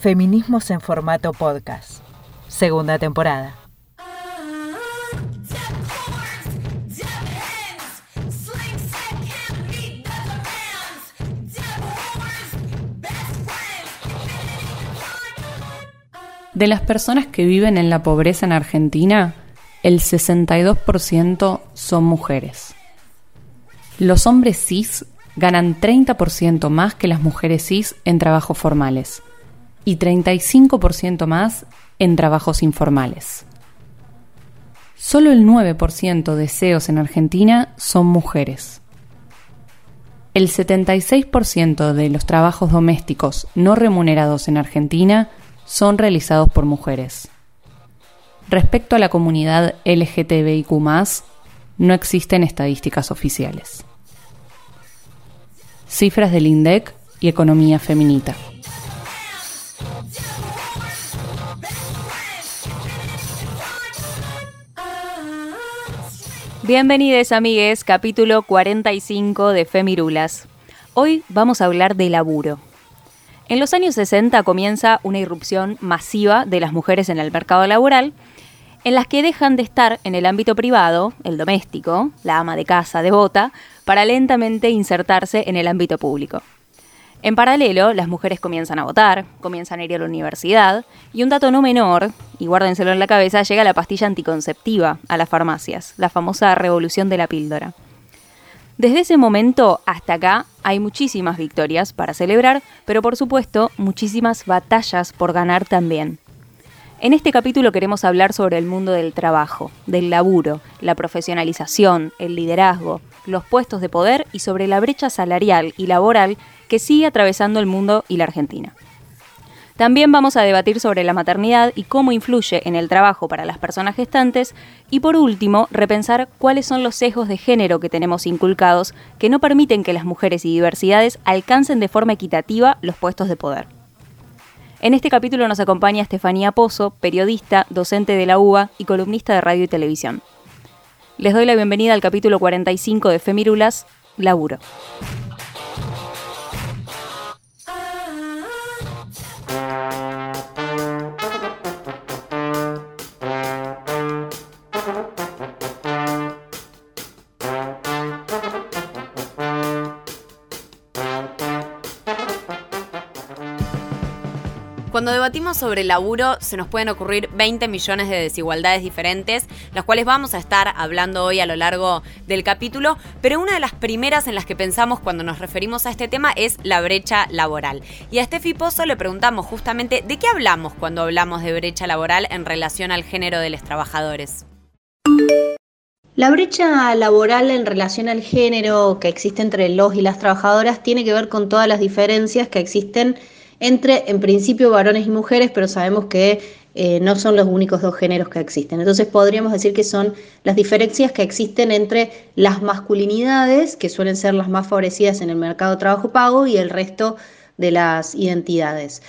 Feminismos en formato podcast. Segunda temporada. De las personas que viven en la pobreza en Argentina, el 62% son mujeres. Los hombres cis ganan 30% más que las mujeres cis en trabajos formales y 35% más en trabajos informales. Solo el 9% de CEOs en Argentina son mujeres. El 76% de los trabajos domésticos no remunerados en Argentina son realizados por mujeres. Respecto a la comunidad LGTBIQ, no existen estadísticas oficiales. Cifras del INDEC y Economía Feminita. Bienvenidos amigues, capítulo 45 de Femirulas. Hoy vamos a hablar de laburo. En los años 60 comienza una irrupción masiva de las mujeres en el mercado laboral, en las que dejan de estar en el ámbito privado, el doméstico, la ama de casa devota, para lentamente insertarse en el ámbito público. En paralelo, las mujeres comienzan a votar, comienzan a ir a la universidad, y un dato no menor, y guárdenselo en la cabeza, llega la pastilla anticonceptiva a las farmacias, la famosa revolución de la píldora. Desde ese momento hasta acá hay muchísimas victorias para celebrar, pero por supuesto muchísimas batallas por ganar también. En este capítulo queremos hablar sobre el mundo del trabajo, del laburo, la profesionalización, el liderazgo, los puestos de poder y sobre la brecha salarial y laboral que sigue atravesando el mundo y la Argentina. También vamos a debatir sobre la maternidad y cómo influye en el trabajo para las personas gestantes y por último, repensar cuáles son los sesgos de género que tenemos inculcados que no permiten que las mujeres y diversidades alcancen de forma equitativa los puestos de poder. En este capítulo nos acompaña Estefanía Pozo, periodista, docente de la UBA y columnista de radio y televisión. Les doy la bienvenida al capítulo 45 de Femirulas, Laburo. Debatimos sobre el laburo, se nos pueden ocurrir 20 millones de desigualdades diferentes, las cuales vamos a estar hablando hoy a lo largo del capítulo, pero una de las primeras en las que pensamos cuando nos referimos a este tema es la brecha laboral. Y a Steffi Pozo le preguntamos justamente de qué hablamos cuando hablamos de brecha laboral en relación al género de los trabajadores. La brecha laboral en relación al género que existe entre los y las trabajadoras tiene que ver con todas las diferencias que existen entre, en principio, varones y mujeres, pero sabemos que eh, no son los únicos dos géneros que existen. Entonces podríamos decir que son las diferencias que existen entre las masculinidades, que suelen ser las más favorecidas en el mercado de trabajo pago, y el resto de las identidades.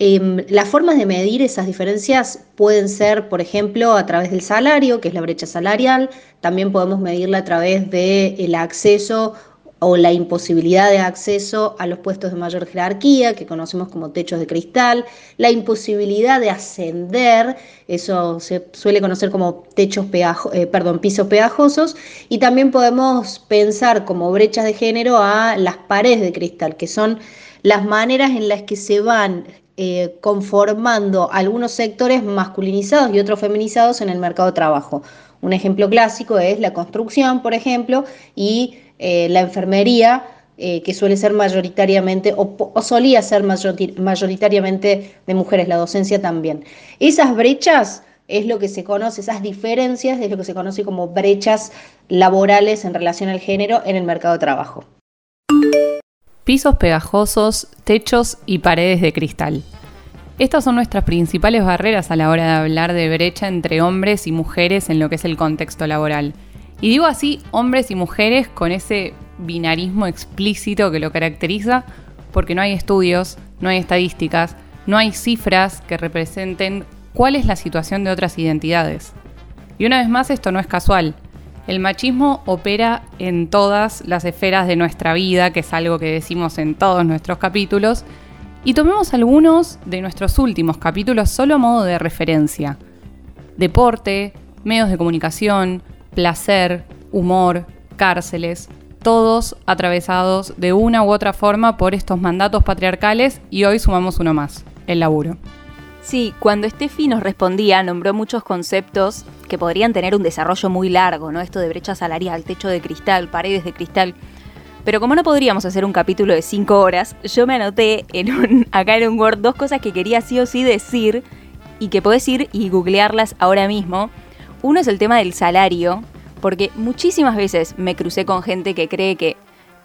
Em, las formas de medir esas diferencias pueden ser, por ejemplo, a través del salario, que es la brecha salarial, también podemos medirla a través del acceso o la imposibilidad de acceso a los puestos de mayor jerarquía, que conocemos como techos de cristal, la imposibilidad de ascender, eso se suele conocer como techos eh, perdón, pisos pegajosos, y también podemos pensar como brechas de género a las paredes de cristal, que son las maneras en las que se van eh, conformando algunos sectores masculinizados y otros feminizados en el mercado de trabajo. Un ejemplo clásico es la construcción, por ejemplo, y eh, la enfermería, eh, que suele ser mayoritariamente, o, solía ser mayoritariamente de mujeres, la docencia también. Esas brechas es lo que se conoce, esas diferencias es lo que se conoce como brechas laborales en relación al género en el mercado de trabajo. Pisos pegajosos, techos y paredes de cristal. Estas son nuestras principales barreras a la hora de hablar de brecha entre hombres y mujeres en lo que es el contexto laboral. Y digo así, hombres y mujeres con ese binarismo explícito que lo caracteriza, porque no hay estudios, no hay estadísticas, no hay cifras que representen cuál es la situación de otras identidades. Y una vez más, esto no es casual. El machismo opera en todas las esferas de nuestra vida, que es algo que decimos en todos nuestros capítulos, y tomemos algunos de nuestros últimos capítulos solo a modo de referencia. Deporte, medios de comunicación, placer, humor, cárceles, todos atravesados de una u otra forma por estos mandatos patriarcales y hoy sumamos uno más, el laburo. Sí, cuando Steffi nos respondía, nombró muchos conceptos que podrían tener un desarrollo muy largo, ¿no? Esto de brecha salarial, techo de cristal, paredes de cristal. Pero como no podríamos hacer un capítulo de cinco horas, yo me anoté en un, acá en un Word dos cosas que quería sí o sí decir y que podés ir y googlearlas ahora mismo. Uno es el tema del salario, porque muchísimas veces me crucé con gente que cree que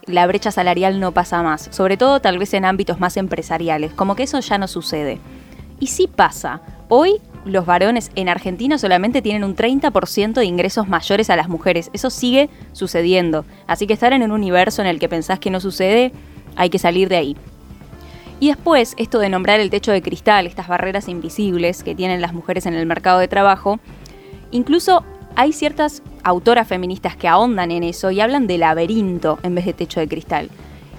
la brecha salarial no pasa más, sobre todo tal vez en ámbitos más empresariales, como que eso ya no sucede. Y sí pasa. Hoy los varones en Argentina solamente tienen un 30% de ingresos mayores a las mujeres. Eso sigue sucediendo. Así que estar en un universo en el que pensás que no sucede, hay que salir de ahí. Y después, esto de nombrar el techo de cristal, estas barreras invisibles que tienen las mujeres en el mercado de trabajo, incluso hay ciertas autoras feministas que ahondan en eso y hablan de laberinto en vez de techo de cristal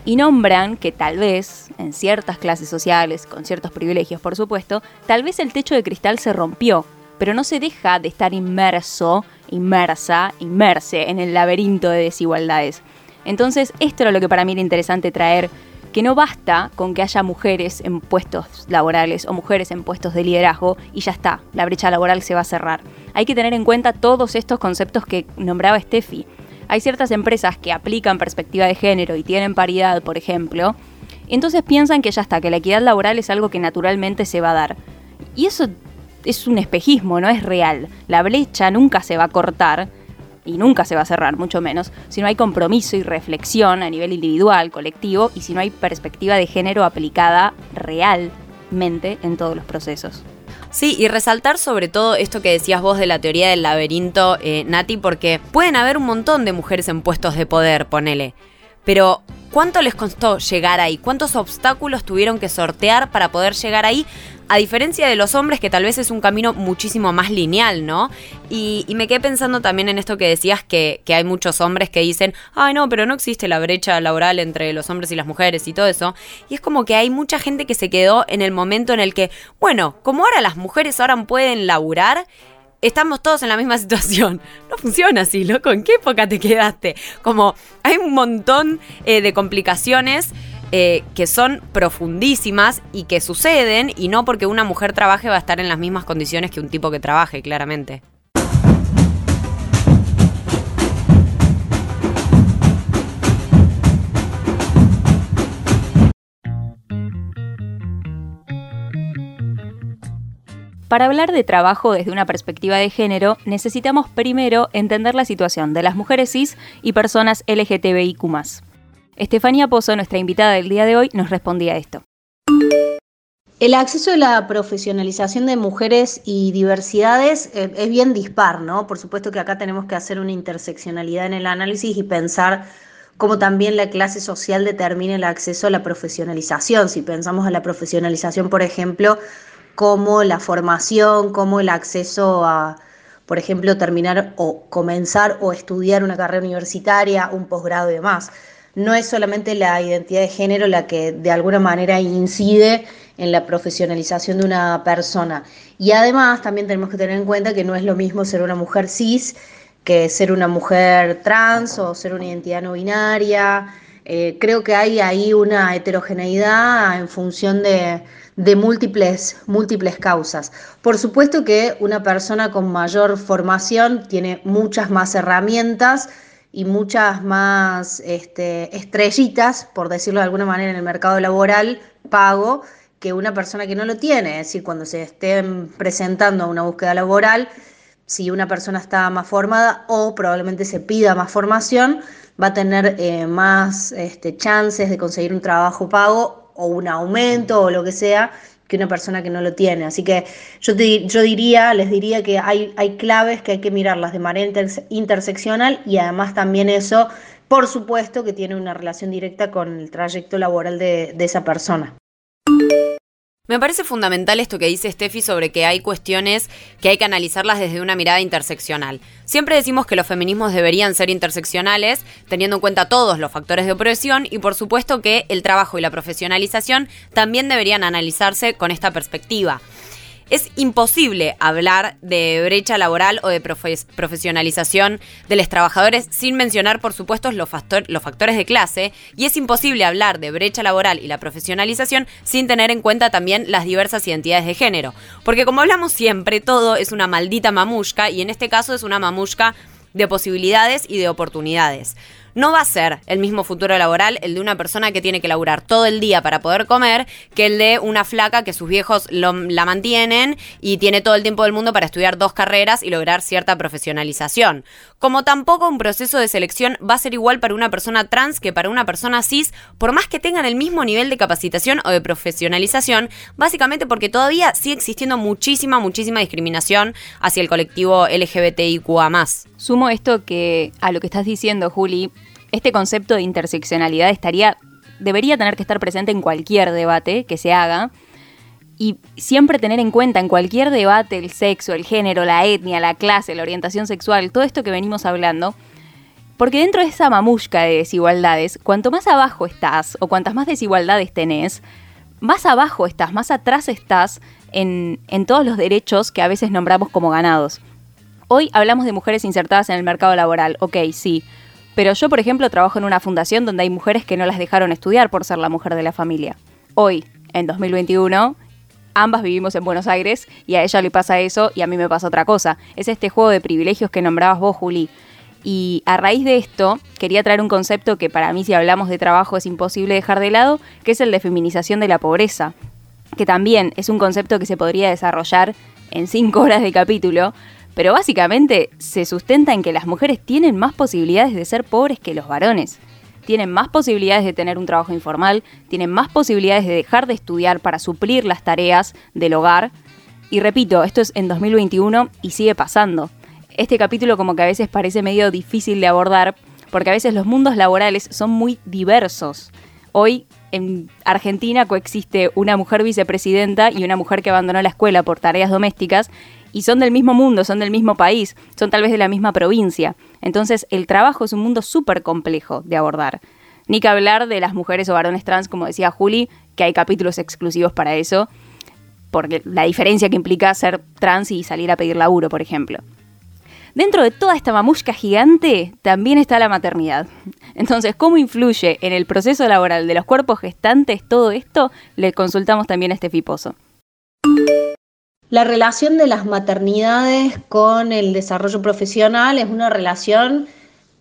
y nombran que tal vez, en ciertas clases sociales, con ciertos privilegios por supuesto, tal vez el techo de cristal se rompió, pero no se deja de estar inmerso, inmersa, inmerse en el laberinto de desigualdades. Entonces, esto era lo que para mí era interesante traer, que no basta con que haya mujeres en puestos laborales o mujeres en puestos de liderazgo y ya está, la brecha laboral se va a cerrar. Hay que tener en cuenta todos estos conceptos que nombraba Steffi hay ciertas empresas que aplican perspectiva de género y tienen paridad, por ejemplo, entonces piensan que ya está, que la equidad laboral es algo que naturalmente se va a dar. Y eso es un espejismo, no es real. La brecha nunca se va a cortar y nunca se va a cerrar, mucho menos, si no hay compromiso y reflexión a nivel individual, colectivo, y si no hay perspectiva de género aplicada realmente en todos los procesos. Sí, y resaltar sobre todo esto que decías vos de la teoría del laberinto, eh, Nati, porque pueden haber un montón de mujeres en puestos de poder, ponele. Pero, ¿cuánto les costó llegar ahí? ¿Cuántos obstáculos tuvieron que sortear para poder llegar ahí? A diferencia de los hombres, que tal vez es un camino muchísimo más lineal, ¿no? Y, me quedé pensando también en esto que decías, que, hay muchos hombres que dicen, ay no, pero no existe la brecha laboral entre los hombres y las mujeres y todo eso. Y es como que hay mucha gente que se quedó en el momento en el que, bueno, como ahora las mujeres ahora pueden laburar, estamos todos en la misma situación. No funciona así, loco. ¿En qué época te quedaste? Como hay un montón eh, de complicaciones eh, que son profundísimas y que suceden y no porque una mujer trabaje va a estar en las mismas condiciones que un tipo que trabaje, claramente. Para hablar de trabajo desde una perspectiva de género, necesitamos primero entender la situación de las mujeres cis y personas LGTBIQ. Estefanía Pozo, nuestra invitada del día de hoy, nos respondía esto. El acceso a la profesionalización de mujeres y diversidades eh, es bien dispar, ¿no? Por supuesto que acá tenemos que hacer una interseccionalidad en el análisis y pensar cómo también la clase social determina el acceso a la profesionalización. Si pensamos a la profesionalización, por ejemplo, como la formación, como el acceso a, por ejemplo, terminar o comenzar o estudiar una carrera universitaria, un posgrado y demás no es solamente la identidad de género la que de alguna manera incide en la profesionalización de una persona. Y además también tenemos que tener en cuenta que no es lo mismo ser una mujer cis que ser una mujer trans o ser una identidad no binaria. Eh, creo que hay ahí una heterogeneidad en función de, de múltiples, múltiples causas. Por supuesto que una persona con mayor formación tiene muchas más herramientas y muchas más este, estrellitas, por decirlo de alguna manera, en el mercado laboral pago que una persona que no lo tiene. Es decir, cuando se estén presentando a una búsqueda laboral, si una persona está más formada o probablemente se pida más formación, va a tener eh, más este, chances de conseguir un trabajo pago o un aumento o lo que sea que una persona que no lo tiene. Así que yo, yo diría, les diría que hay, hay claves que hay que mirarlas de manera interseccional y además también eso, por supuesto, que tiene una relación directa con el trayecto laboral de, de esa persona. Me parece fundamental esto que dice Steffi sobre que hay cuestiones que hay que analizarlas desde una mirada interseccional. Siempre decimos que los feminismos deberían ser interseccionales, teniendo en cuenta todos los factores de opresión y por supuesto que el trabajo y la profesionalización también deberían analizarse con esta perspectiva. Es imposible hablar de brecha laboral o de profesionalización de los trabajadores sin mencionar, por supuesto, los, los factores de clase, y es imposible hablar de brecha laboral y la profesionalización sin tener en cuenta también las diversas identidades de género. Porque como hablamos siempre, todo es una maldita mamushka, y en este caso es una mamushka de posibilidades y de oportunidades. No va a ser el mismo futuro laboral el de una persona que tiene que laburar todo el día para poder comer que el de una flaca que sus viejos la mantienen y tiene todo el tiempo del mundo para estudiar dos carreras y lograr cierta profesionalización. Como tampoco un proceso de selección va a ser igual para una persona trans que para una persona cis, por más que tengan el mismo nivel de capacitación o de profesionalización, básicamente porque todavía sigue existiendo muchísima, muchísima discriminación hacia el colectivo LGBTIQA. Sumo esto que a lo que estás diciendo, Juli, este concepto de interseccionalidad estaría, debería tener que estar presente en cualquier debate que se haga y siempre tener en cuenta en cualquier debate el sexo, el género, la etnia, la clase, la orientación sexual, todo esto que venimos hablando, porque dentro de esa mamushka de desigualdades, cuanto más abajo estás o cuantas más desigualdades tenés, más abajo estás, más atrás estás en, en todos los derechos que a veces nombramos como ganados. Hoy hablamos de mujeres insertadas en el mercado laboral, ok, sí, pero yo, por ejemplo, trabajo en una fundación donde hay mujeres que no las dejaron estudiar por ser la mujer de la familia. Hoy, en 2021, ambas vivimos en Buenos Aires y a ella le pasa eso y a mí me pasa otra cosa. Es este juego de privilegios que nombrabas vos, Juli. Y a raíz de esto, quería traer un concepto que para mí si hablamos de trabajo es imposible dejar de lado, que es el de feminización de la pobreza, que también es un concepto que se podría desarrollar en cinco horas de capítulo, pero básicamente se sustenta en que las mujeres tienen más posibilidades de ser pobres que los varones. Tienen más posibilidades de tener un trabajo informal, tienen más posibilidades de dejar de estudiar para suplir las tareas del hogar. Y repito, esto es en 2021 y sigue pasando. Este capítulo como que a veces parece medio difícil de abordar porque a veces los mundos laborales son muy diversos. Hoy en Argentina coexiste una mujer vicepresidenta y una mujer que abandonó la escuela por tareas domésticas y son del mismo mundo, son del mismo país, son tal vez de la misma provincia. Entonces el trabajo es un mundo súper complejo de abordar. Ni que hablar de las mujeres o varones trans, como decía Juli, que hay capítulos exclusivos para eso, porque la diferencia que implica ser trans y salir a pedir laburo, por ejemplo. Dentro de toda esta mamushka gigante también está la maternidad. Entonces, ¿cómo influye en el proceso laboral de los cuerpos gestantes todo esto? Le consultamos también a este fiposo. La relación de las maternidades con el desarrollo profesional es una relación,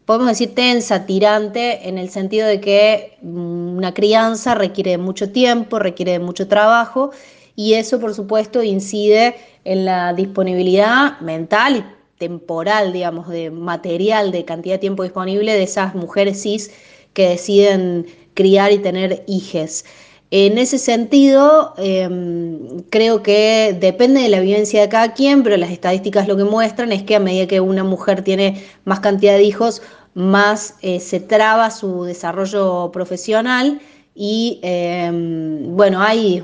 podemos decir, tensa, tirante, en el sentido de que mm, una crianza requiere mucho tiempo, requiere de mucho trabajo y eso, por supuesto, incide en la disponibilidad mental y temporal, digamos, de material, de cantidad de tiempo disponible de esas mujeres cis que deciden criar y tener hijes. En ese sentido, em, creo que depende de la vivencia de cada quien, pero las estadísticas lo que muestran es que a medida que una mujer tiene más cantidad de hijos, más eh, se traba su desarrollo profesional y em, bueno, hay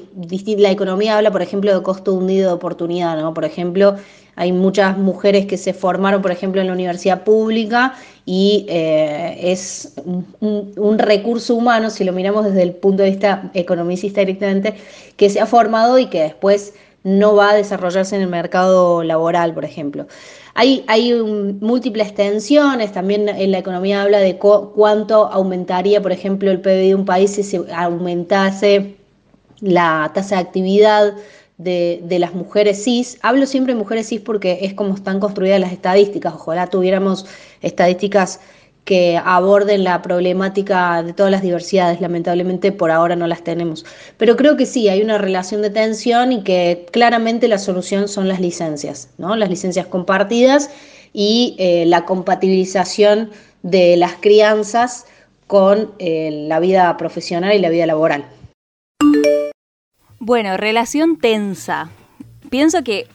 la economía habla, por ejemplo, de costo hundido de oportunidad, ¿no? Por ejemplo, hay muchas mujeres que se formaron, por ejemplo, en la universidad pública y eh, es un, recurso humano, si lo miramos desde el punto de vista economicista directamente, que se ha formado y que después no va a desarrollarse en el mercado laboral, por ejemplo. Hay, múltiples tensiones, también en la economía habla de cuánto aumentaría, por ejemplo, el PIB de un país si se aumentase la tasa de actividad de, las mujeres cis. Hablo siempre de mujeres cis porque es como están construidas las estadísticas. Ojalá tuviéramos estadísticas que aborden la problemática de todas las diversidades. Lamentablemente por ahora no las tenemos. Pero creo que sí, hay una relación de tensión y que claramente la solución son las licencias, ¿no? Las licencias compartidas y eh, la compatibilización de las crianzas con eh, la vida profesional y la vida laboral. Bueno, relación tensa. Pienso que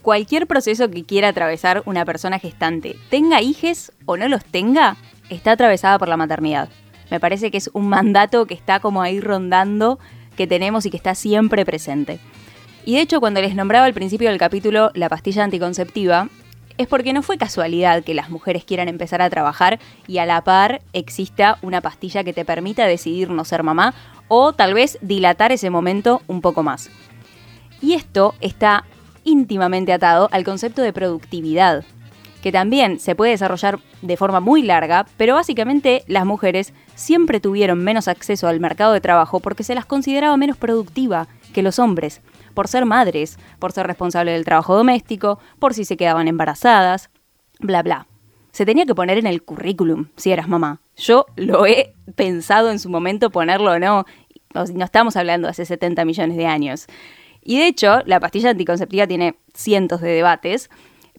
cualquier proceso que quiera atravesar una persona gestante, tenga hijes o no los tenga, está atravesada por la maternidad. Me parece que es un mandato que está como ahí rondando, que tenemos y que está siempre presente. Y de hecho, cuando les nombraba al principio del capítulo la pastilla anticonceptiva, es porque no fue casualidad que las mujeres quieran empezar a trabajar y a la par exista una pastilla que te permita decidir no ser mamá o tal vez dilatar ese momento un poco más. Y esto está íntimamente atado al concepto de productividad, que también se puede desarrollar de forma muy larga, pero básicamente las mujeres siempre tuvieron menos acceso al mercado de trabajo porque se las consideraba menos productiva que los hombres por ser madres, por ser responsables del trabajo doméstico, por si se quedaban embarazadas, bla, bla. Se tenía que poner en el currículum si eras mamá. Yo lo he pensado en su momento ponerlo o no. No estamos hablando de hace 70 millones de años. Y de hecho, la pastilla anticonceptiva tiene cientos de debates,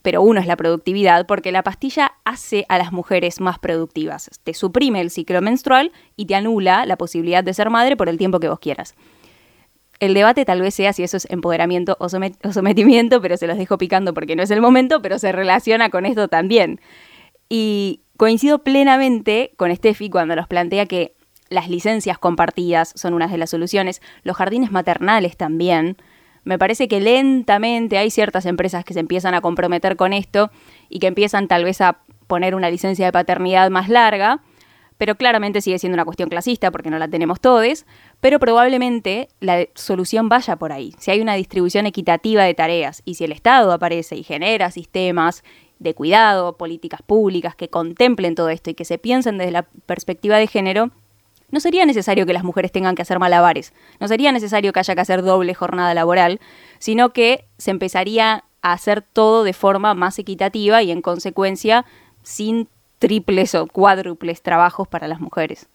pero uno es la productividad, porque la pastilla hace a las mujeres más productivas. Te suprime el ciclo menstrual y te anula la posibilidad de ser madre por el tiempo que vos quieras. El debate tal vez sea si eso es empoderamiento o, sometimiento, pero se los dejo picando porque no es el momento, pero se relaciona con esto también. Y coincido plenamente con Steffi cuando nos plantea que las licencias compartidas son una de las soluciones, los jardines maternales también. Me parece que lentamente hay ciertas empresas que se empiezan a comprometer con esto y que empiezan tal vez a poner una licencia de paternidad más larga, pero claramente sigue siendo una cuestión clasista porque no la tenemos todos, pero probablemente la solución vaya por ahí. Si hay una distribución equitativa de tareas y si el Estado aparece y genera sistemas de cuidado, políticas públicas que contemplen todo esto y que se piensen desde la perspectiva de género, no sería necesario que las mujeres tengan que hacer malabares, no sería necesario que haya que hacer doble jornada laboral, sino que se empezaría a hacer todo de forma más equitativa y en consecuencia sin triples o cuádruples trabajos para las mujeres.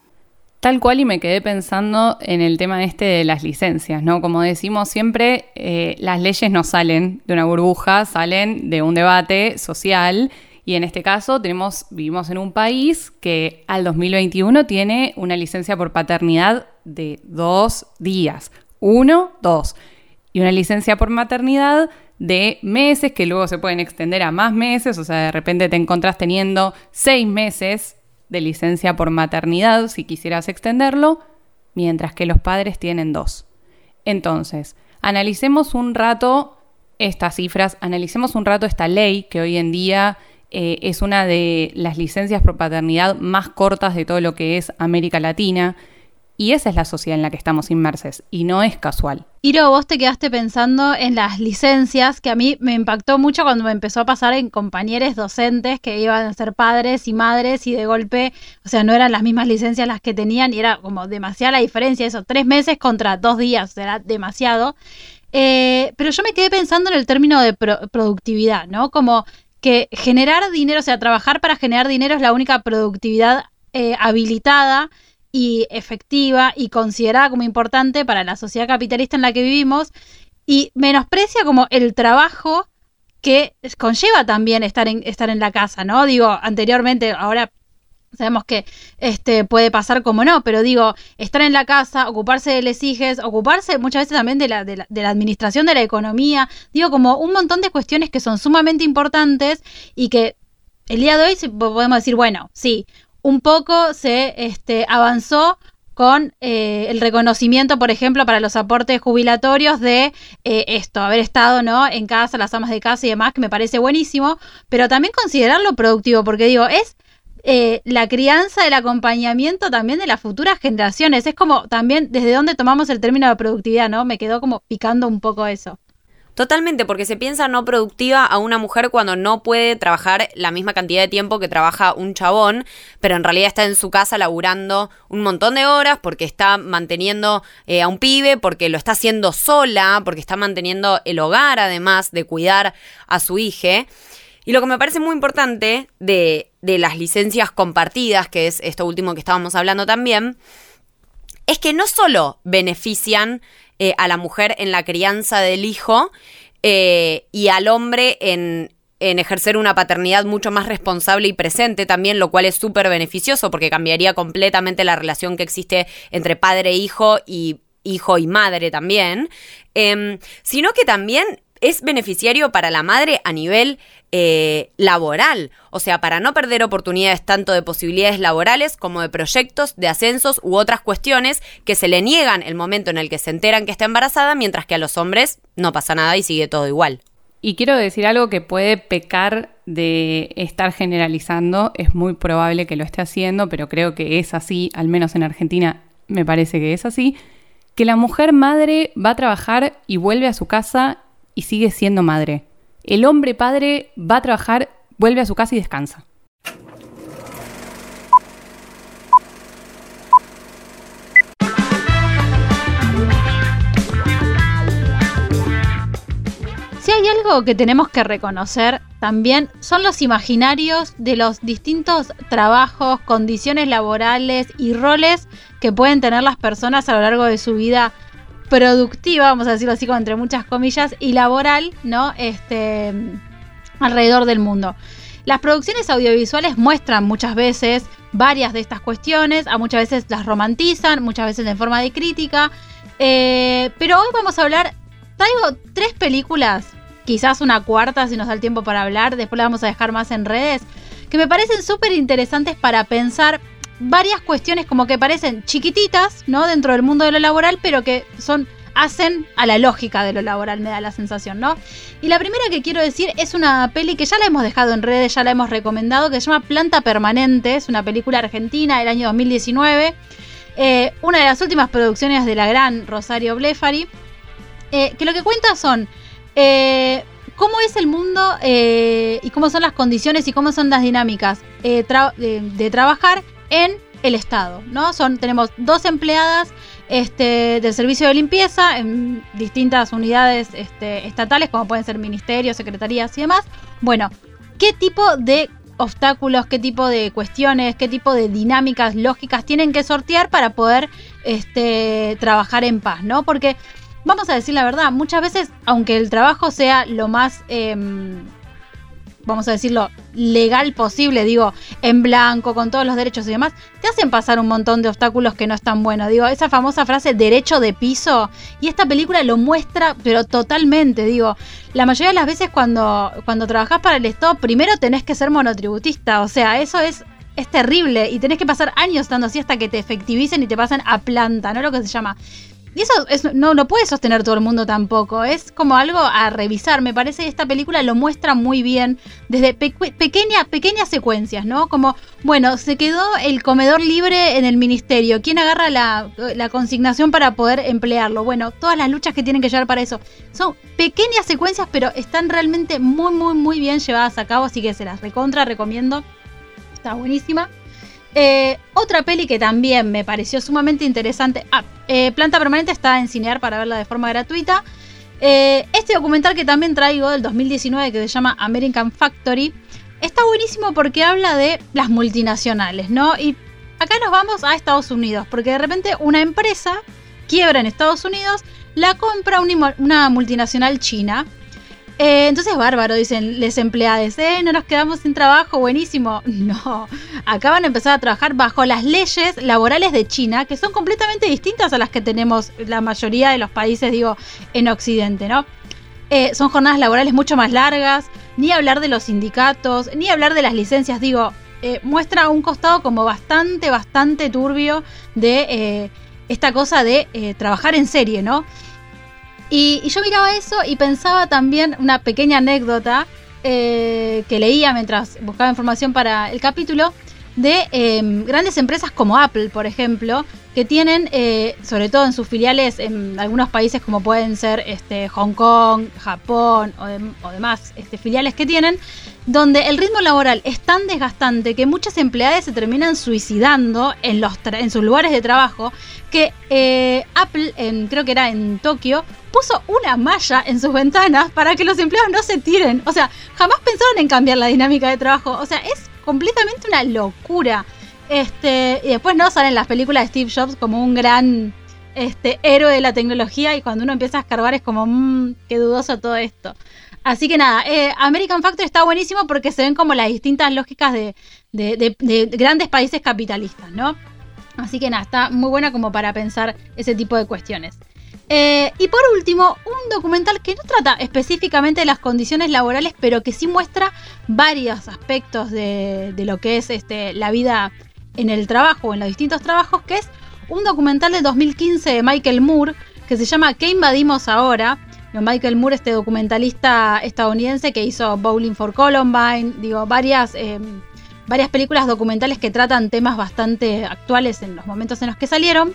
Tal cual y me quedé pensando en el tema este de las licencias, ¿no? Como decimos siempre, eh, las leyes no salen de una burbuja, salen de un debate social y en este caso vivimos en un país que al 2021 tiene una licencia por paternidad de dos días, uno, dos, y una licencia por maternidad de meses que luego se pueden extender a más meses, o sea, de repente te encontrás teniendo seis meses de licencia por maternidad si quisieras extenderlo, mientras que los padres tienen dos. Entonces, analicemos un rato estas cifras, analicemos un rato esta ley que hoy en día eh, es una de las licencias por paternidad más cortas de todo lo que es América Latina. Y esa es la sociedad en la que estamos inmersos y no es casual. Iro, vos te quedaste pensando en las licencias, que a mí me impactó mucho cuando me empezó a pasar en compañeros docentes que iban a ser padres y madres y de golpe, o sea, no eran las mismas licencias las que tenían y era como demasiada la diferencia, eso, tres meses contra dos días, era demasiado. Eh, pero yo me quedé pensando en el término de productividad, ¿no? Como que generar dinero, o sea, trabajar para generar dinero es la única productividad eh, habilitada y efectiva y considerada como importante para la sociedad capitalista en la que vivimos y menosprecia como el trabajo que conlleva también estar en, estar en la casa, ¿no? Digo, anteriormente, ahora sabemos que este puede pasar como no, pero digo, estar en la casa, ocuparse de les hijes, ocuparse muchas veces también de, la, de la administración de la economía, digo, como un montón de cuestiones que son sumamente importantes y que el día de hoy podemos decir, bueno, sí, un poco se este, avanzó con eh, el reconocimiento, por ejemplo, para los aportes jubilatorios de eh, esto, haber estado ¿no? en casa, las amas de casa y demás, que me parece buenísimo, pero también considerarlo productivo, porque digo, es eh, la crianza, el acompañamiento también de las futuras generaciones, es como también desde dónde tomamos el término de productividad, ¿no? Me quedó como picando un poco eso. Totalmente, porque se piensa no productiva a una mujer cuando no puede trabajar la misma cantidad de tiempo que trabaja un chabón, pero en realidad está en su casa laburando un montón de horas porque está manteniendo eh, a un pibe, porque lo está haciendo sola, porque está manteniendo el hogar además de cuidar a su hija. Y lo que me parece muy importante de, de las licencias compartidas, que es esto último que estábamos hablando también, es que no solo benefician eh, a la mujer en la crianza del hijo eh, y al hombre en, ejercer una paternidad mucho más responsable y presente también, lo cual es súper beneficioso porque cambiaría completamente la relación que existe entre padre e hijo y, hijo y madre también, em, sino que también es beneficiario para la madre a nivel eh, laboral, o sea, para no perder oportunidades tanto de posibilidades laborales como de proyectos, de ascensos u otras cuestiones que se le niegan el momento en el que se enteran que está embarazada, mientras que a los hombres no pasa nada y sigue todo igual. Y quiero decir algo que puede pecar de estar generalizando, es muy probable que lo esté haciendo, pero creo que es así, al menos en Argentina me parece que es así, que la mujer madre va a trabajar y vuelve a su casa y sigue siendo madre. El hombre padre va a trabajar, vuelve a su casa y descansa. Si hay algo que tenemos que reconocer también son los imaginarios de los distintos trabajos, condiciones laborales y roles que pueden tener las personas a lo largo de su vida productiva, vamos a decirlo así, con entre muchas comillas, y laboral, ¿no? Este, alrededor del mundo. Las producciones audiovisuales muestran muchas veces varias de estas cuestiones, a muchas veces las romantizan, muchas veces en forma de crítica, eh, pero hoy vamos a hablar, traigo tres películas, quizás una cuarta si nos da el tiempo para hablar, después la vamos a dejar más en redes, que me parecen súper interesantes para pensar varias cuestiones como que parecen chiquititas, ¿no? Dentro del mundo de lo laboral, pero que son hacen a la lógica de lo laboral, me da la sensación, ¿no? Y la primera que quiero decir es una peli que ya la hemos dejado en redes, ya la hemos recomendado, que se llama Planta Permanente, es una película argentina del año 2019, eh, una de las últimas producciones de la gran Rosario Blefari, eh, que lo que cuenta son eh, cómo es el mundo y cómo son las condiciones y cómo son las dinámicas de trabajar en el Estado, ¿no? Son, tenemos dos empleadas este, del servicio de limpieza en distintas unidades este, estatales, como pueden ser ministerios, secretarías y demás. Bueno, ¿qué tipo de obstáculos, qué tipo de cuestiones, qué tipo de dinámicas lógicas tienen que sortear para poder este, trabajar en paz, ¿no? Porque, vamos a decir la verdad, muchas veces, aunque el trabajo sea lo más... Em, vamos a decirlo, legal posible, digo, en blanco, con todos los derechos y demás, te hacen pasar un montón de obstáculos que no están buenos. Digo, esa famosa frase derecho de piso, y esta película lo muestra, pero totalmente, digo, la mayoría de las veces cuando, cuando trabajás para el Estado, primero tenés que ser monotributista, o sea, eso es es terrible y tenés que pasar años estando así hasta que te efectivicen y te pasan a planta, ¿no? Lo que se llama y eso no lo puede sostener todo el mundo tampoco. Es como algo a revisar. Me parece que esta película lo muestra muy bien desde pequeñas secuencias, ¿no? Como, bueno, se quedó el comedor libre en el ministerio. ¿Quién agarra la, la consignación para poder emplearlo? Bueno, todas las luchas que tienen que llevar para eso. Son pequeñas secuencias, pero están realmente muy, muy, muy bien llevadas a cabo. Así que se las recontra recomiendo. Está buenísima. Eh, otra peli que también me pareció sumamente interesante. Ah, eh, Planta Permanente está en Cinear para verla de forma gratuita. Eh, este documental que también traigo del 2019 que se llama American Factory está buenísimo porque habla de las multinacionales, ¿no? Y acá nos vamos a Estados Unidos, porque de repente una empresa quiebra en Estados Unidos, la compra una multinacional china eh, entonces, bárbaro, dicen les empleados, eh, no nos quedamos sin trabajo, buenísimo. No, acaban de empezar a trabajar bajo las leyes laborales de China, que son completamente distintas a las que tenemos la mayoría de los países, digo, en Occidente, ¿no? Eh, son jornadas laborales mucho más largas, ni hablar de los sindicatos, ni hablar de las licencias, digo, eh, muestra un costado como bastante, bastante turbio de esta cosa de trabajar en serie, ¿no? Y, yo miraba eso y pensaba también una pequeña anécdota eh, que leía mientras buscaba información para el capítulo de em, grandes empresas como Apple, por ejemplo, que tienen, eh, sobre todo en sus filiales en algunos países como pueden ser este, Hong Kong, Japón o, demás este, filiales que tienen, donde el ritmo laboral es tan desgastante que muchas empleadas se terminan suicidando en, los en sus lugares de trabajo, que eh, Apple, en, creo que era en Tokio, puso una malla en sus ventanas para que los empleados no se tiren. O sea, jamás pensaron en cambiar la dinámica de trabajo. O sea, es completamente una locura. Este, y después no salen las películas de Steve Jobs como un gran este, héroe de la tecnología y cuando uno empieza a escarbar es como, mmm, qué dudoso todo esto. Así que nada, eh, American Factor está buenísimo porque se ven como las distintas lógicas de, de, grandes países capitalistas, ¿no? Así que nada, está muy buena como para pensar ese tipo de cuestiones. Eh, y por último, un documental que no trata específicamente de las condiciones laborales, pero que sí muestra varios aspectos de, lo que es este, la vida en el trabajo, en los distintos trabajos, que es un documental de 2015 de Michael Moore, que se llama ¿Qué invadimos ahora? Michael Moore, este documentalista estadounidense que hizo Bowling for Columbine, digo, varias, em, varias películas documentales que tratan temas bastante actuales en los momentos en los que salieron.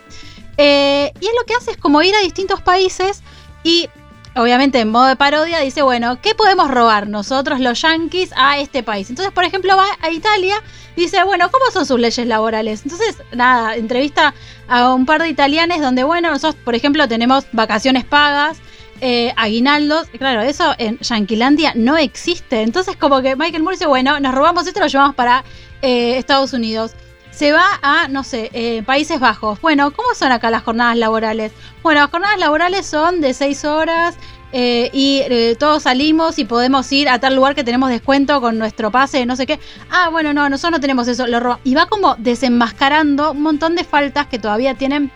Eh, y él lo que hace es como ir a distintos países y obviamente en modo de parodia, dice, bueno, ¿qué podemos robar nosotros los yankees a este país? Entonces, por ejemplo, va a Italia y dice, bueno, ¿cómo son sus leyes laborales? Entonces, nada, entrevista a un par de italianes donde, bueno, nosotros, por ejemplo, tenemos vacaciones pagas, eh, aguinaldos. Claro, eso en Yanquilandia no existe. Entonces, como que Michael Moore dice, bueno, nos robamos esto y lo llevamos para eh, Estados Unidos se va a, no sé, eh, Países Bajos. Bueno, ¿cómo son acá las jornadas laborales? Bueno, las jornadas laborales son de seis horas eh, y eh, todos salimos y podemos ir a tal lugar que tenemos descuento con nuestro pase, no sé qué. Ah, bueno, no, nosotros no tenemos eso. Lo y va como desenmascarando un montón de faltas que todavía tienen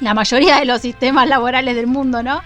la mayoría de los sistemas laborales del mundo, ¿no?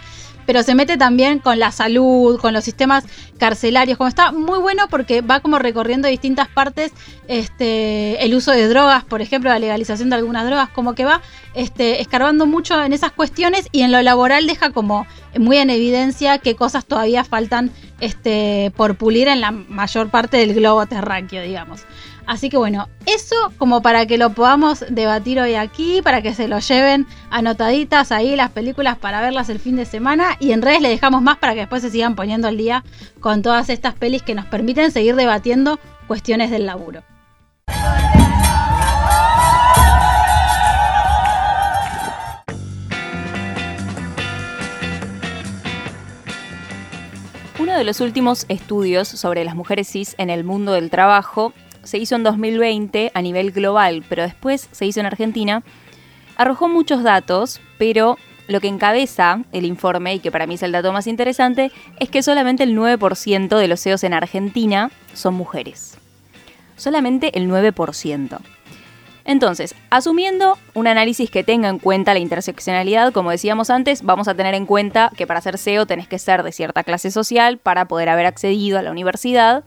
Pero se mete también con la salud, con los sistemas carcelarios, como está muy bueno porque va como recorriendo distintas partes, este, el uso de drogas, por ejemplo, la legalización de algunas drogas, como que va este, escarbando mucho en esas cuestiones y en lo laboral deja como muy en evidencia qué cosas todavía faltan este, por pulir en la mayor parte del globo terráqueo, digamos. Así que bueno, eso como para que lo podamos debatir hoy aquí, para que se lo lleven anotaditas ahí las películas para verlas el fin de semana y en redes le dejamos más para que después se sigan poniendo al día con todas estas pelis que nos permiten seguir debatiendo cuestiones del laburo. Uno de los últimos estudios sobre las mujeres cis en el mundo del trabajo se hizo en 2020 a nivel global, pero después se hizo en Argentina, arrojó muchos datos, pero lo que encabeza el informe, y que para mí es el dato más interesante, es que solamente el 9% de los CEOs en Argentina son mujeres. Solamente el 9%. Entonces, asumiendo un análisis que tenga en cuenta la interseccionalidad, como decíamos antes, vamos a tener en cuenta que para ser CEO tenés que ser de cierta clase social para poder haber accedido a la universidad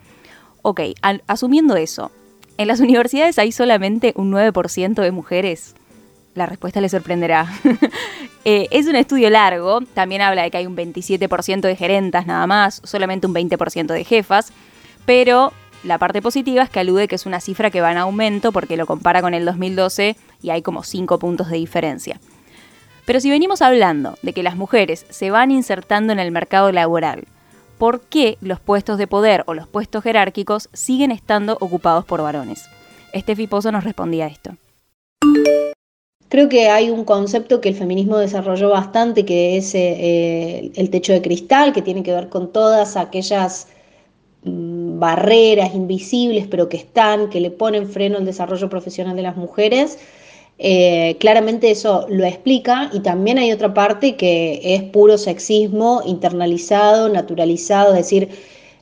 Ok, asumiendo eso, ¿en las universidades hay solamente un 9% de mujeres? La respuesta le sorprenderá. Eh, es un estudio largo, también habla de que hay un 27% de gerentas nada más, solamente un 20% de jefas, pero la parte positiva es que alude que es una cifra que va en aumento porque lo compara con el 2012 y hay como 5 puntos de diferencia. Pero si venimos hablando de que las mujeres se van insertando en el mercado laboral, por qué los puestos de poder o los puestos jerárquicos siguen estando ocupados por varones. Este Fiposo nos respondía a esto. Creo que hay un concepto que el feminismo desarrolló bastante, que es eh, el techo de cristal, que tiene que ver con todas aquellas mm, barreras invisibles, pero que están, que le ponen freno al desarrollo profesional de las mujeres eh, claramente eso lo explica y también hay otra parte que es puro sexismo internalizado, naturalizado, es decir,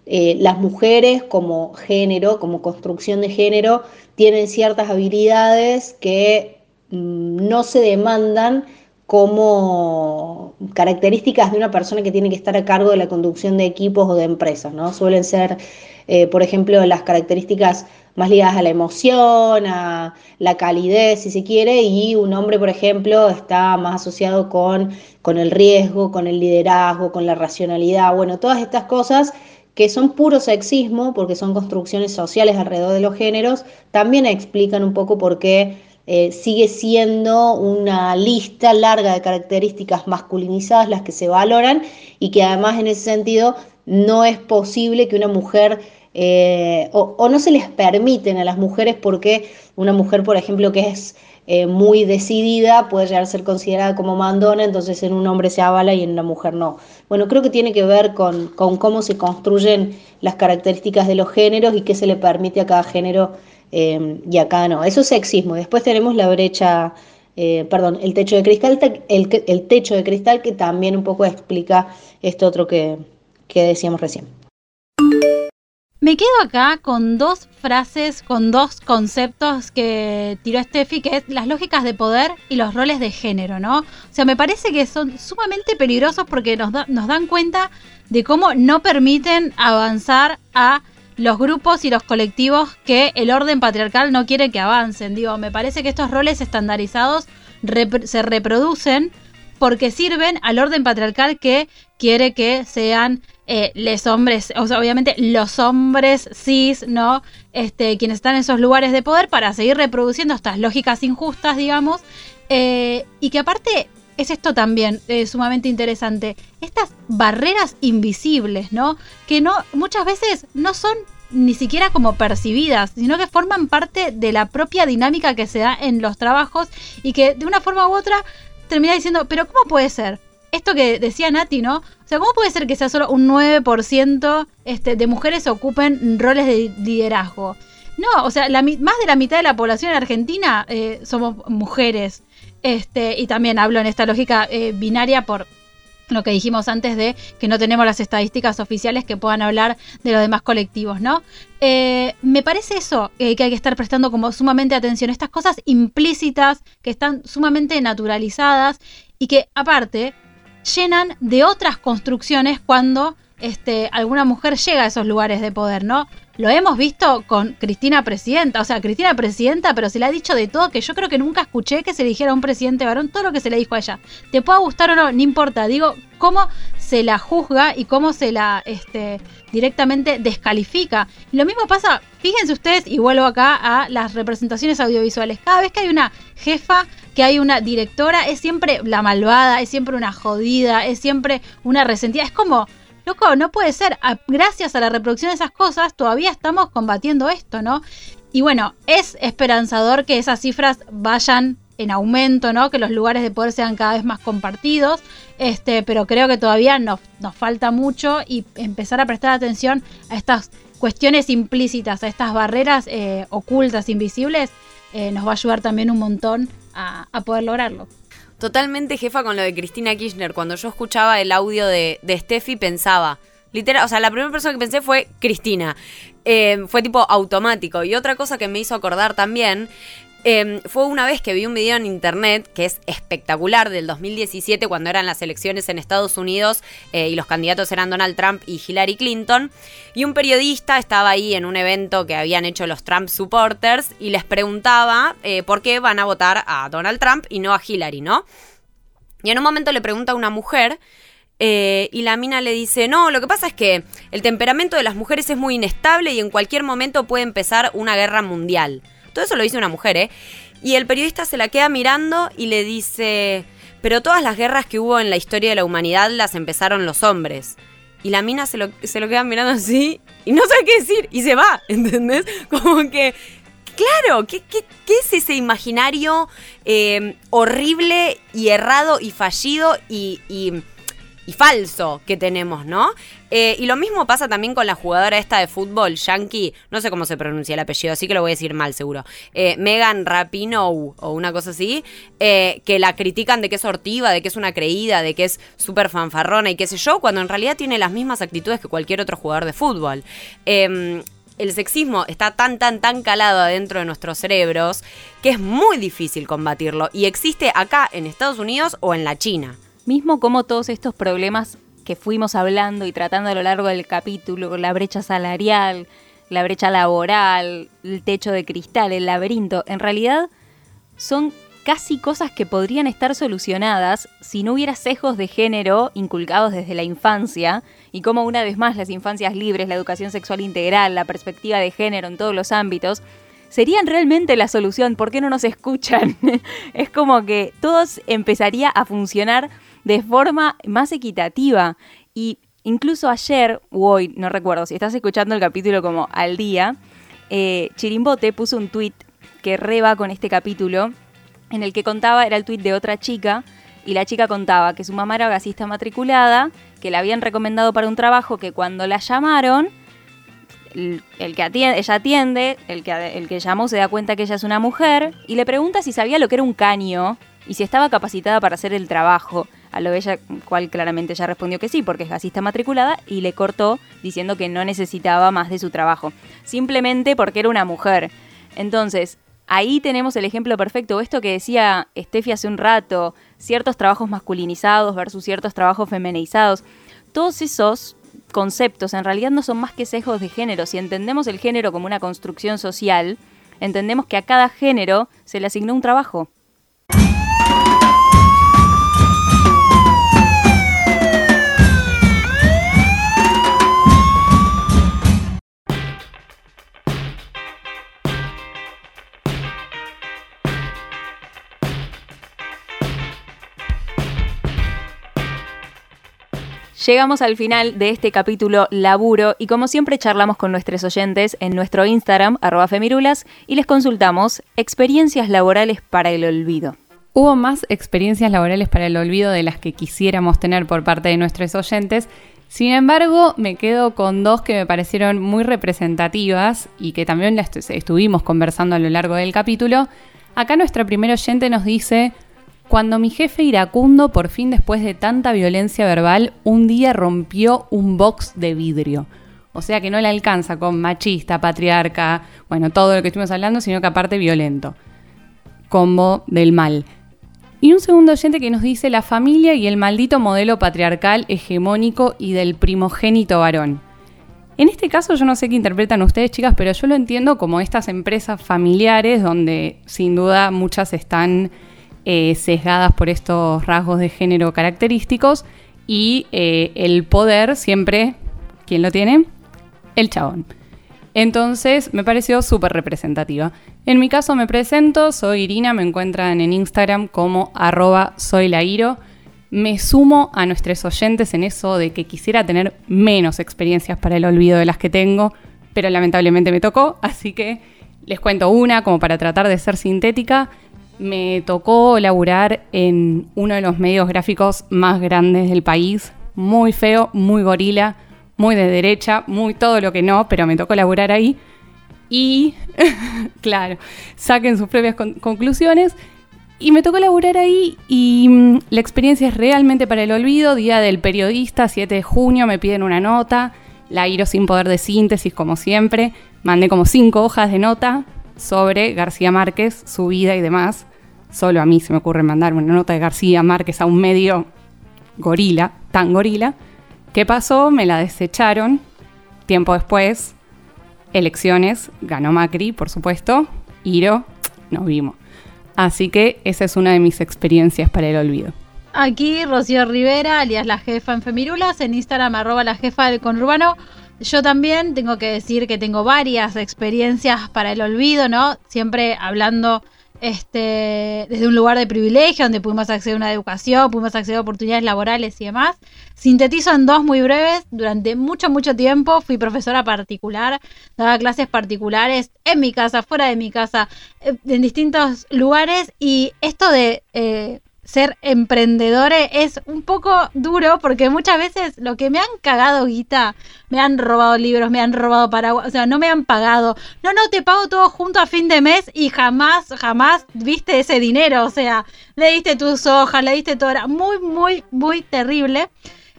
eh, las mujeres como género, como construcción de género, tienen ciertas habilidades que mm, no se demandan como características de una persona que tiene que estar a cargo de la conducción de equipos o de empresas, ¿no? Suelen ser, eh, por ejemplo, las características más ligadas a la emoción, a la calidez, si se quiere, y un hombre, por ejemplo, está más asociado con, con el riesgo, con el liderazgo, con la racionalidad, bueno, todas estas cosas que son puro sexismo, porque son construcciones sociales alrededor de los géneros, también explican un poco por qué eh, sigue siendo una lista larga de características masculinizadas las que se valoran y que además en ese sentido no es posible que una mujer eh, o, no se les permiten a las mujeres porque una mujer, por ejemplo, que es eh, muy decidida puede llegar a ser considerada como mandona, entonces en un hombre se avala y en una mujer no. Bueno, creo que tiene que ver con, cómo se construyen las características de los géneros y qué se le permite a cada género Em, y acá no. Eso es sexismo. Después tenemos la brecha, eh, perdón, el techo de cristal, el, techo de cristal que también un poco explica esto otro que decíamos recién. Me quedo acá con dos frases, con dos conceptos que tiró Steffi, que es las lógicas de poder y los roles de género, ¿no? O sea, me parece que son sumamente peligrosos porque nos, nos dan cuenta de cómo no permiten avanzar a los grupos y los colectivos que el orden patriarcal no quiere que avancen. Digo, me parece que estos roles estandarizados se reproducen porque sirven al orden patriarcal que quiere que sean eh, los hombres, o sea, obviamente los hombres cis, ¿no? Este, quienes están en esos lugares de poder para seguir reproduciendo estas lógicas injustas, digamos, eh, y que aparte es esto también eh, sumamente interesante, estas barreras invisibles, ¿no? Que no, muchas veces no son ni siquiera como percibidas, sino que forman parte de la propia dinámica que se da en los trabajos y que de una forma u otra termina diciendo, pero ¿cómo puede ser? Esto que decía Nati, ¿no? O sea, ¿cómo puede ser que sea solo un 9% este, de mujeres ocupen roles de liderazgo? No, o sea, más de la mitad de la población en Argentina eh, somos mujeres. Este, y también hablo en esta lógica eh, binaria por lo que dijimos antes de que no tenemos las estadísticas oficiales que puedan hablar de los demás colectivos, ¿no? Eh, me parece eso que hay que estar prestando como sumamente atención, estas cosas implícitas que están sumamente naturalizadas y que aparte llenan de otras construcciones cuando este, alguna mujer llega a esos lugares de poder, ¿no? Lo hemos visto con Cristina Presidenta, o sea, Cristina Presidenta, pero se le ha dicho de todo que yo creo que nunca escuché que se le dijera a un presidente varón todo lo que se le dijo a ella. Te pueda gustar o no, no importa, digo, cómo se la juzga y cómo se la este, directamente descalifica. Lo mismo pasa, fíjense ustedes, y vuelvo acá a las representaciones audiovisuales. Cada vez que hay una jefa que hay una directora, es siempre la malvada, es siempre una jodida, es siempre una resentida. Es como, loco, no puede ser. gracias a la reproducción de esas cosas, todavía estamos combatiendo esto, ¿no? Y bueno, es esperanzador que esas cifras vayan en aumento, ¿no? Que los lugares de poder sean cada vez más compartidos. Este, pero creo que todavía nos, nos falta mucho y empezar a prestar atención a estas cuestiones implícitas, a estas barreras eh, ocultas, invisibles, eh, nos va a ayudar también un montón a, poder lograrlo. Totalmente jefa con lo de Cristina Kirchner. Cuando yo escuchaba el audio de, de Steffi pensaba, literal, o sea, la primera persona que pensé fue Cristina. Eh, fue tipo automático. Y otra cosa que me hizo acordar también Em, fue una vez que vi un video en internet que es espectacular del 2017 cuando eran las elecciones en Estados Unidos eh, y los candidatos eran Donald Trump y Hillary Clinton y un periodista estaba ahí en un evento que habían hecho los Trump supporters y les preguntaba eh, por qué van a votar a Donald Trump y no a Hillary, ¿no? Y en un momento le pregunta a una mujer eh, y la mina le dice, no, lo que pasa es que el temperamento de las mujeres es muy inestable y en cualquier momento puede empezar una guerra mundial. Todo eso lo dice una mujer, ¿eh? Y el periodista se la queda mirando y le dice, pero todas las guerras que hubo en la historia de la humanidad las empezaron los hombres. Y la mina se lo, se lo queda mirando así y no sabe qué decir y se va, ¿entendés? Como que, claro, ¿qué, qué, qué es ese imaginario eh, horrible y errado y fallido y, y y falso que tenemos, ¿no? Eh, y lo mismo pasa también con la jugadora esta de fútbol, Yankee, no sé cómo se pronuncia el apellido, así que lo voy a decir mal seguro. Eh, Megan Rapinoe o una cosa así, eh, que la critican de que es hortiva, de que es una creída, de que es súper fanfarrona y qué sé yo, cuando en realidad tiene las mismas actitudes que cualquier otro jugador de fútbol. Em, el sexismo está tan, tan, tan calado adentro de nuestros cerebros que es muy difícil combatirlo y existe acá en Estados Unidos o en la China mismo como todos estos problemas que fuimos hablando y tratando a lo largo del capítulo, la brecha salarial, la brecha laboral, el techo de cristal, el laberinto, en realidad son casi cosas que podrían estar solucionadas si no hubiera sesgos de género inculcados desde la infancia y como una vez más las infancias libres, la educación sexual integral, la perspectiva de género en todos los ámbitos, serían realmente la solución. ¿Por qué no nos escuchan? es como que todo empezaría a funcionar de forma más equitativa. Y incluso ayer, o hoy, no recuerdo, si estás escuchando el capítulo como al día, eh, Chirimbote puso un tweet que reba con este capítulo, en el que contaba, era el tweet de otra chica, y la chica contaba que su mamá era gasista matriculada, que la habían recomendado para un trabajo que cuando la llamaron, el, que ella atiende, el que, el que llamó se da cuenta que ella es una mujer, y le pregunta si sabía lo que era un caño y si estaba capacitada para hacer el trabajo a lo ella, cual claramente ya respondió que sí, porque es gasista matriculada, y le cortó diciendo que no necesitaba más de su trabajo, simplemente porque era una mujer. Entonces, ahí tenemos el ejemplo perfecto, esto que decía Steffi hace un rato, ciertos trabajos masculinizados versus ciertos trabajos feminizados, todos esos conceptos en realidad no son más que sesgos de género. Si entendemos el género como una construcción social, entendemos que a cada género se le asignó un trabajo. Llegamos al final de este capítulo Laburo y como siempre charlamos con nuestros oyentes en nuestro Instagram, arroba femirulas, y les consultamos experiencias laborales para el olvido. Hubo más experiencias laborales para el olvido de las que quisiéramos tener por parte de nuestros oyentes. Sin embargo, me quedo con dos que me parecieron muy representativas y que también las estuvimos conversando a lo largo del capítulo. Acá nuestra primera oyente nos dice, cuando mi jefe iracundo, por fin después de tanta violencia verbal, un día rompió un box de vidrio. O sea que no le alcanza con machista, patriarca, bueno, todo lo que estuvimos hablando, sino que aparte violento. Combo del mal. Y un segundo oyente que nos dice la familia y el maldito modelo patriarcal hegemónico y del primogénito varón. En este caso yo no sé qué interpretan ustedes chicas, pero yo lo entiendo como estas empresas familiares donde sin duda muchas están eh, sesgadas por estos rasgos de género característicos y eh, el poder siempre, ¿quién lo tiene? El chabón. Entonces me pareció súper representativa. En mi caso me presento, soy Irina, me encuentran en Instagram como arroba soylairo. Me sumo a nuestros oyentes en eso de que quisiera tener menos experiencias para el olvido de las que tengo, pero lamentablemente me tocó, así que les cuento una como para tratar de ser sintética me tocó laburar en uno de los medios gráficos más grandes del país, muy feo, muy gorila, muy de derecha, muy todo lo que no, pero me tocó laburar ahí. Y, claro, saquen sus propias conclusiones. Y me tocó laburar ahí y mm, la experiencia es realmente para el olvido. Día del periodista, 7 de junio, me piden una nota. La iro sin poder de síntesis, como siempre. Mandé como cinco hojas de nota sobre García Márquez, su vida y demás solo a mí se me ocurre mandar una nota de García Márquez a un medio gorila, tan gorila. ¿Qué pasó? Me la desecharon. Tiempo después, elecciones, ganó Macri, por supuesto. Iro, nos vimos. Así que esa es una de mis experiencias para el olvido. Aquí Rocío Rivera, alias la jefa en Femirulas, en Instagram arroba la jefa del conurbano. Yo también tengo que decir que tengo varias experiencias para el olvido, ¿no? Siempre hablando este, desde un lugar de privilegio, donde pudimos acceder a una educación, pudimos acceder a oportunidades laborales y demás. Sintetizo en dos muy breves. Durante mucho, mucho tiempo fui profesora particular, daba clases particulares en mi casa, fuera de mi casa, eh, en distintos lugares. Y esto de eh, ser emprendedores es un poco duro porque muchas veces lo que me han cagado guita, me han robado libros, me han robado paraguas, o sea, no me han pagado. No, no, te pago todo junto a fin de mes y jamás, jamás viste ese dinero. O sea, le diste tus hojas, le diste todo. Muy, muy, muy terrible.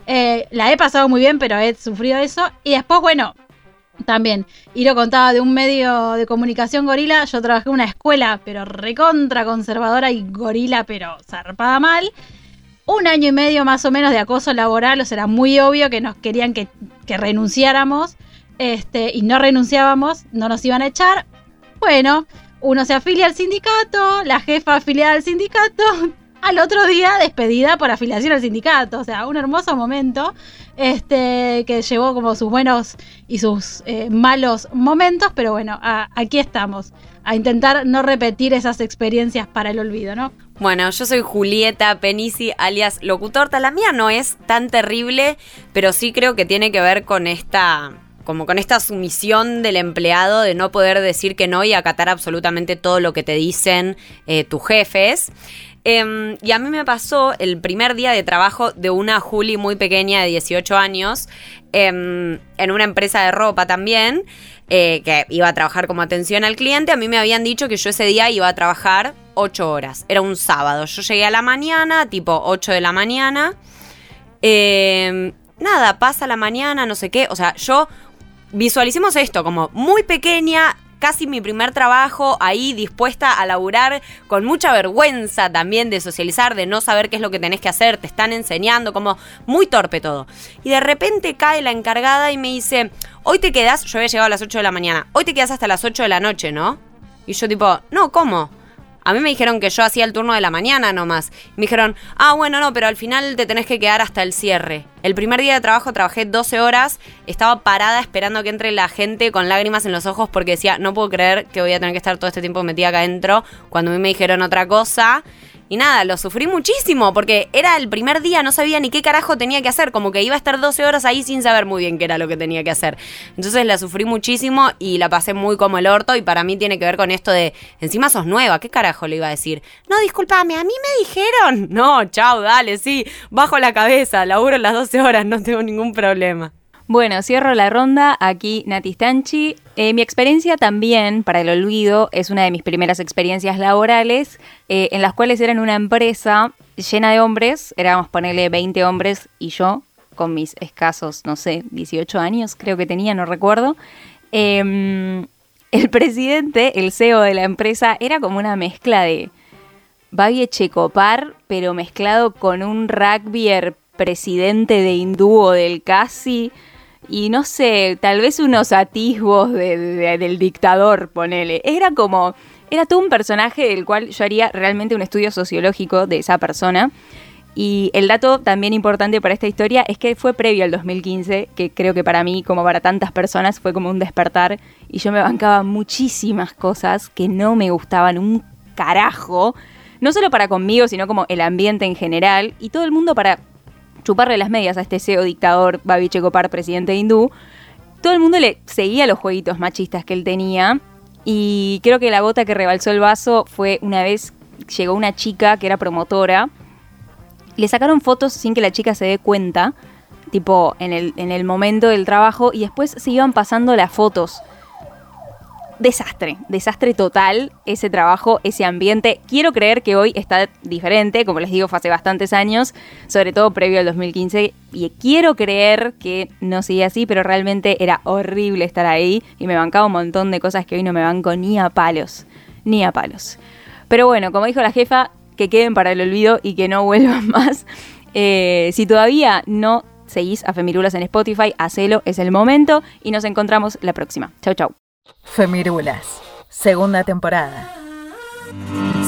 Eh, la he pasado muy bien, pero he sufrido eso. Y después, bueno, también, Iro contaba de un medio de comunicación gorila. Yo trabajé en una escuela, pero recontra conservadora y gorila, pero zarpada mal. Un año y medio más o menos de acoso laboral, o sea, era muy obvio que nos querían que, renunciáramos este, y no renunciábamos, no nos iban a echar. Bueno, uno se afilia al sindicato, la jefa afiliada al sindicato, al otro día despedida por afiliación al sindicato. O sea, un hermoso momento este, que llevó como sus buenos y sus eh, malos momentos, pero bueno, aquí estamos, a intentar no repetir esas experiencias para el olvido, ¿no? Bueno, yo soy Julieta Penisi, alias Locutorta. La mía no es tan terrible, pero sí creo que tiene que ver con esta como con esta sumisión del empleado de no poder decir que no y acatar absolutamente todo lo que te dicen eh, tus jefes. Em, y a mí me pasó el primer día de trabajo de una Juli muy pequeña de 18 años em, en una empresa de ropa también, eh, que iba a trabajar como atención al cliente. A mí me habían dicho que yo ese día iba a trabajar 8 horas. Era un sábado. Yo llegué a la mañana, tipo 8 de la mañana. Eh, nada, pasa la mañana, no sé qué. O sea, yo visualicemos esto como muy pequeña, casi mi primer trabajo, ahí dispuesta a laburar con mucha vergüenza también de socializar, de no saber qué es lo que tenés que hacer, te están enseñando, como muy torpe todo. Y de repente cae la encargada y me dice, hoy te quedas, yo había llegado a las 8 de la mañana, hoy te quedas hasta las 8 de la noche, ¿no? Y yo tipo, no, ¿cómo? A mí me dijeron que yo hacía el turno de la mañana nomás. Me dijeron, ah, bueno, no, pero al final te tenés que quedar hasta el cierre. El primer día de trabajo trabajé 12 horas, estaba parada esperando que entre la gente con lágrimas en los ojos porque decía, no puedo creer que voy a tener que estar todo este tiempo metida acá adentro cuando a mí me dijeron otra cosa. Y nada, lo sufrí muchísimo porque era el primer día, no sabía ni qué carajo tenía que hacer, como que iba a estar 12 horas ahí sin saber muy bien qué era lo que tenía que hacer. Entonces la sufrí muchísimo y la pasé muy como el orto y para mí tiene que ver con esto de, encima sos nueva, ¿qué carajo le iba a decir? No, discúlpame, a mí me dijeron. No, chao, dale, sí, bajo la cabeza, laburo las 12 horas, no tengo ningún problema. Bueno, cierro la ronda. Aquí Nati Stanchi. Eh, mi experiencia también, para el olvido, es una de mis primeras experiencias laborales, eh, en las cuales era en una empresa llena de hombres, éramos ponerle 20 hombres y yo, con mis escasos, no sé, 18 años creo que tenía, no recuerdo. Em, el presidente, el CEO de la empresa, era como una mezcla de Babi Checopar, pero mezclado con un rugbyer presidente de hindú del casi y no sé, tal vez unos atisbos del dictador, ponele. Era como, era todo un personaje del cual yo haría realmente un estudio sociológico de esa persona. Y el dato también importante para esta historia es que fue previo al 2015, que creo que para mí, como para tantas personas, fue como un despertar. Y yo me bancaba muchísimas cosas que no me gustaban un carajo. No solo para conmigo, sino como el ambiente en general. Y todo el mundo para chuparle las medias a este CEO dictador Babi Checopar, presidente hindú, todo el mundo le seguía los jueguitos machistas que él tenía. Y creo que la gota que rebalsó el vaso fue una vez llegó una chica que era promotora. Le sacaron fotos sin que la chica se dé cuenta, tipo en el, en el momento del trabajo, y después se iban pasando las fotos desastre, desastre total ese trabajo, ese ambiente. Quiero creer que hoy está diferente, como les digo, fue hace bastantes años, sobre todo previo al 2015, y quiero creer que no sigue así, pero realmente era horrible estar ahí y me bancaba un montón de cosas que hoy no me banco ni a palos, ni a palos. Pero bueno, como dijo la jefa, que queden para el olvido y que no vuelvan más. Eh, si todavía no seguís a Femirulas en Spotify, hacelo, es el momento y nos encontramos la próxima. Chau, chau. Femirulas, segunda temporada.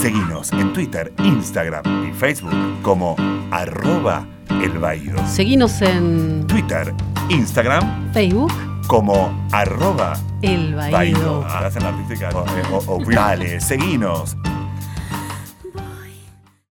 Seguinos en Twitter, Instagram y Facebook como arroba el Seguinos en Twitter, Instagram, Facebook como arroba el Hacen artística. O, o, o, dale, seguinos